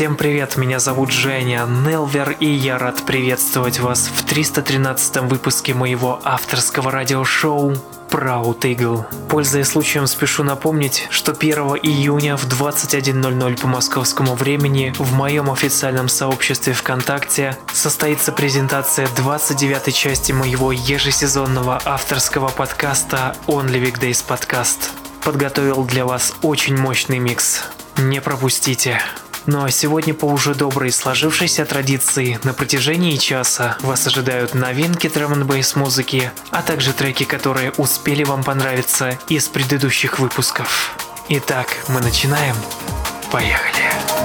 Всем привет, меня зовут Женя Нелвер, и я рад приветствовать вас в 313 выпуске моего авторского радиошоу Proud Eagle. Пользуясь случаем, спешу напомнить, что 1 июня в 21.00 по московскому времени в моем официальном сообществе ВКонтакте состоится презентация 29 части моего ежесезонного авторского подкаста Only Weekdays Podcast. Подготовил для вас очень мощный микс. Не пропустите. Ну а сегодня по уже доброй сложившейся традиции на протяжении часа вас ожидают новинки драм н музыки, а также треки, которые успели вам понравиться из предыдущих выпусков. Итак, мы начинаем. Поехали.